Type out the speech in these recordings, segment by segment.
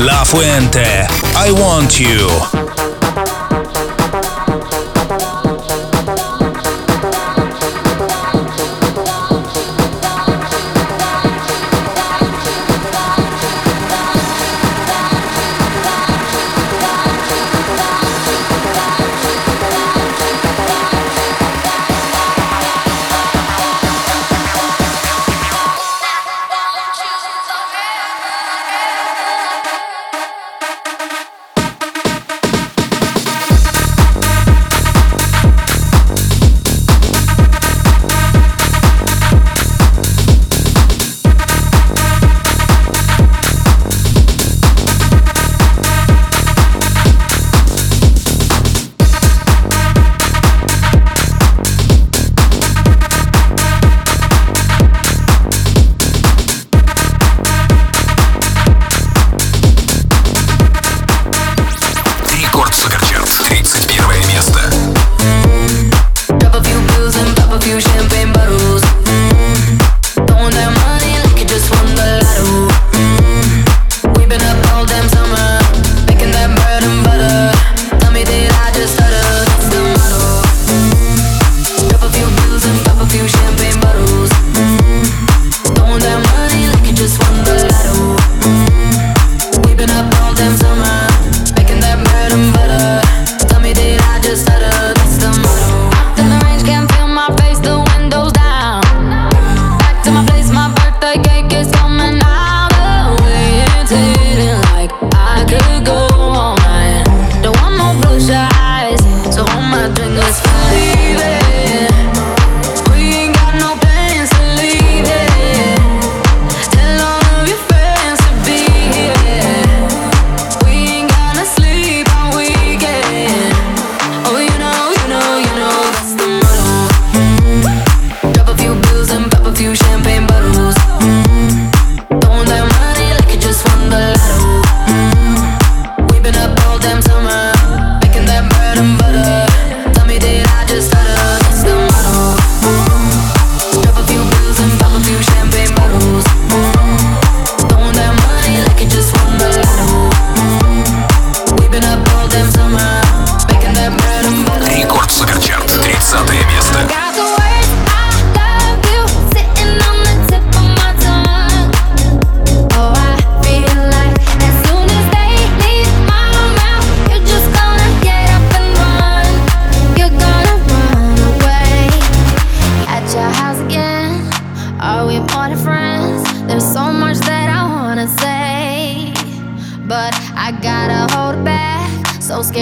La Fuente, I Want You.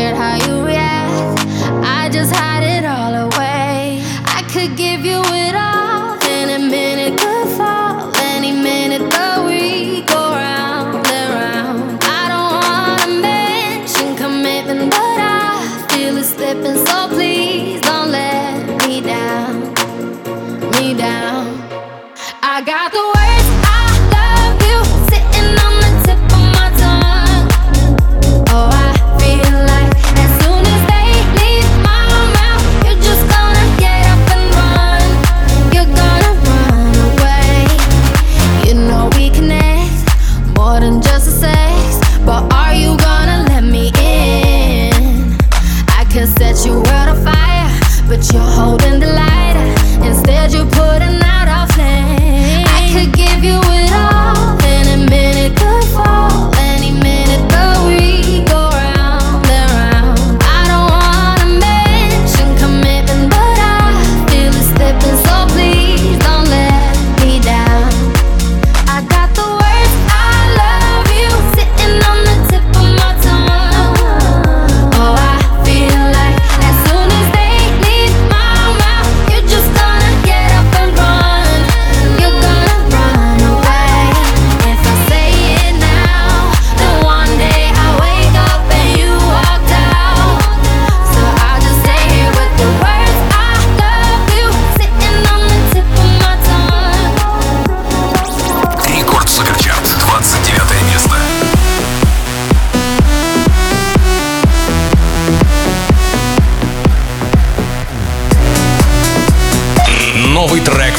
at how you react. I just hide it all away. I could give you it all.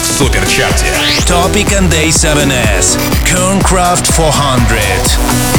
в суперчарте. Topic and Day 7S. Kernkraft 400.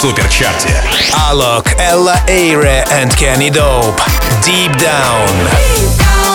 суперчарте. Алок, Элла Эйре и Кенни Доуп. Deep Down. Deep down.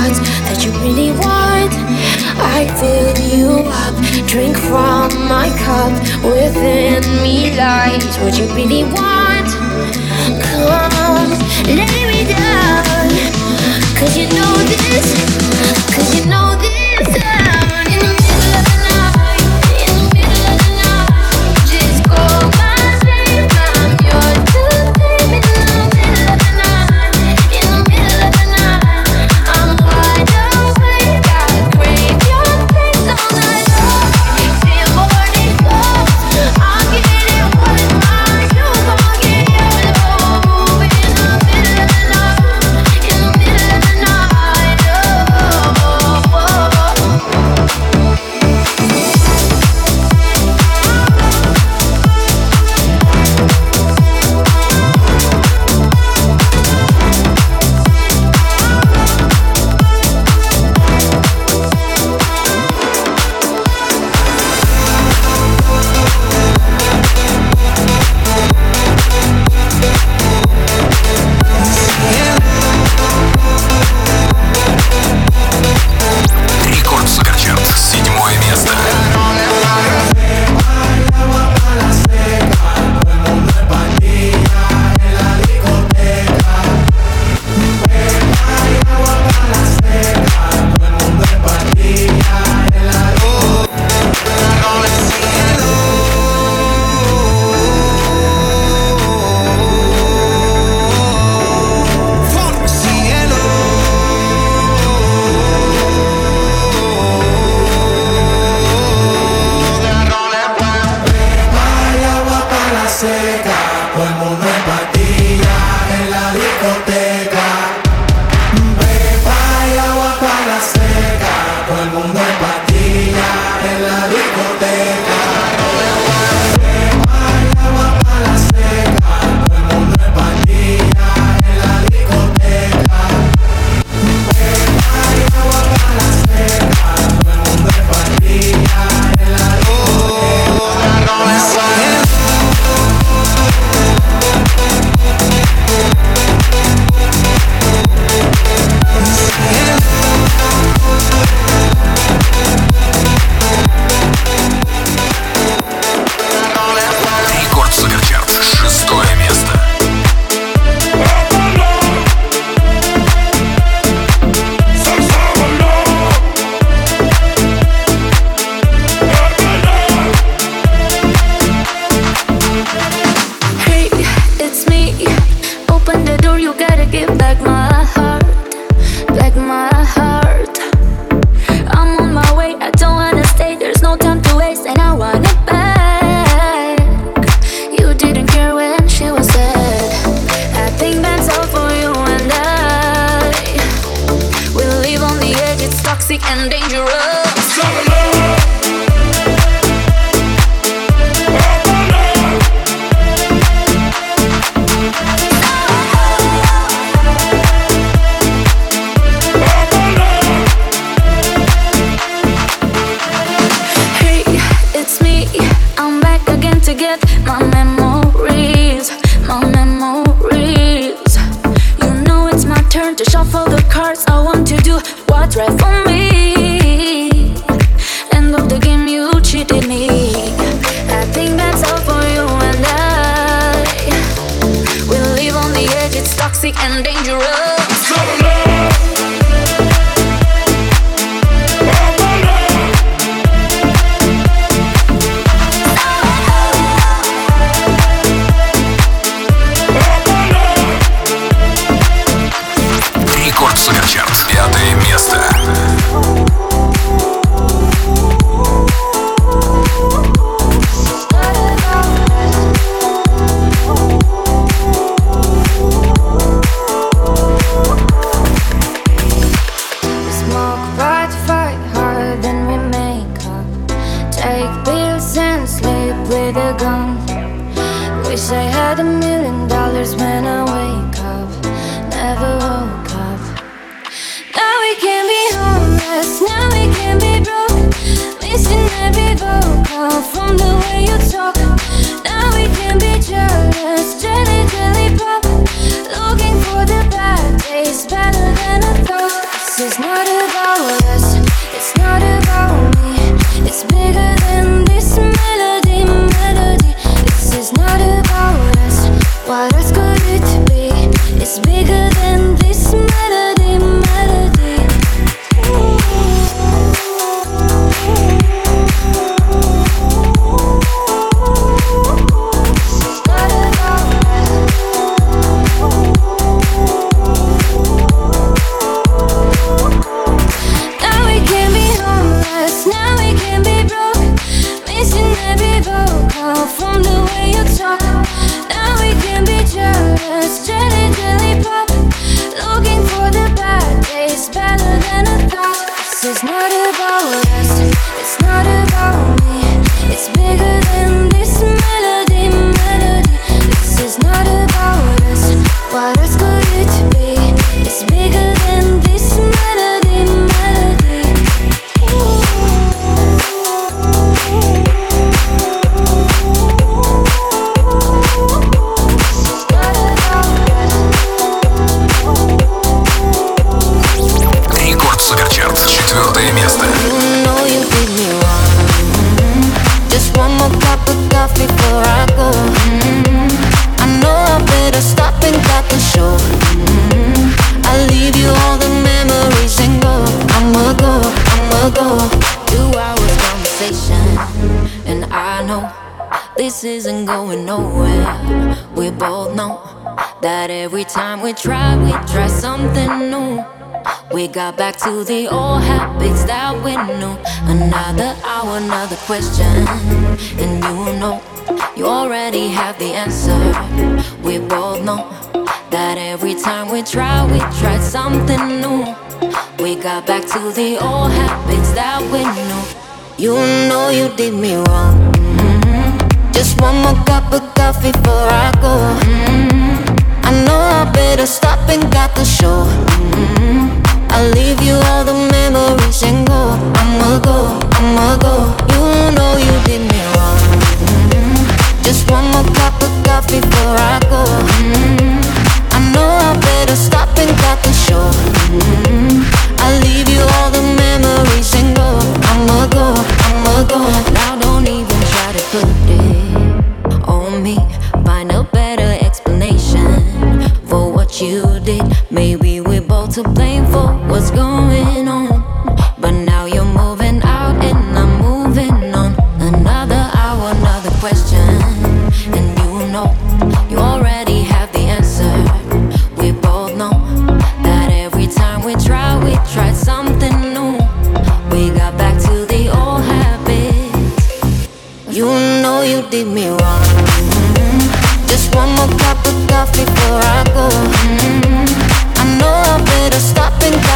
what that you really want. I fill you up, drink from my cup. Within me lies what you really want. Come, lay me down. Cause you know this, cause you know this. What answer. We both know that every time we try, we try something new. We got back to the old habits that we knew. You know you did me wrong. Mm-hmm. Just one more cup of coffee before I go. Mm-hmm. I know I better stop and got the show. Mm-hmm. I'll leave you all the memories and go. I'ma go, I'ma go. You know you did me wrong. Mm-hmm. Just one more cup of before I go. Mm-hmm. I know I better stop and got the show. Mm-hmm. I'll leave you all the memories and go. I'ma go, I'ma go. Now don't even try to put it on me. Find a better explanation for what you did. Maybe we're both to blame for what's going on. Did me wrong. Mhm. Just one more cup of coffee before I go. Mhm. I know I better stop and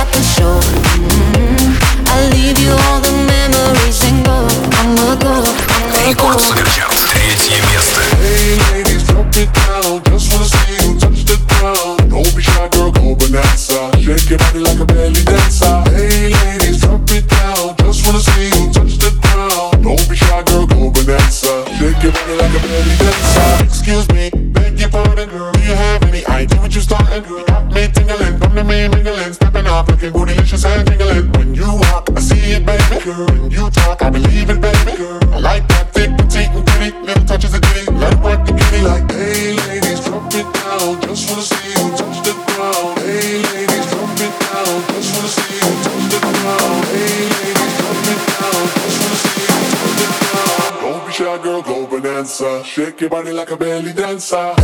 Excuse me, girl. Do you have any idea what you're starting? Got me tingling, come to me stepping off, bootylicious. When you walk, I see it, baby. Girl, Shake your body like a belly dancer.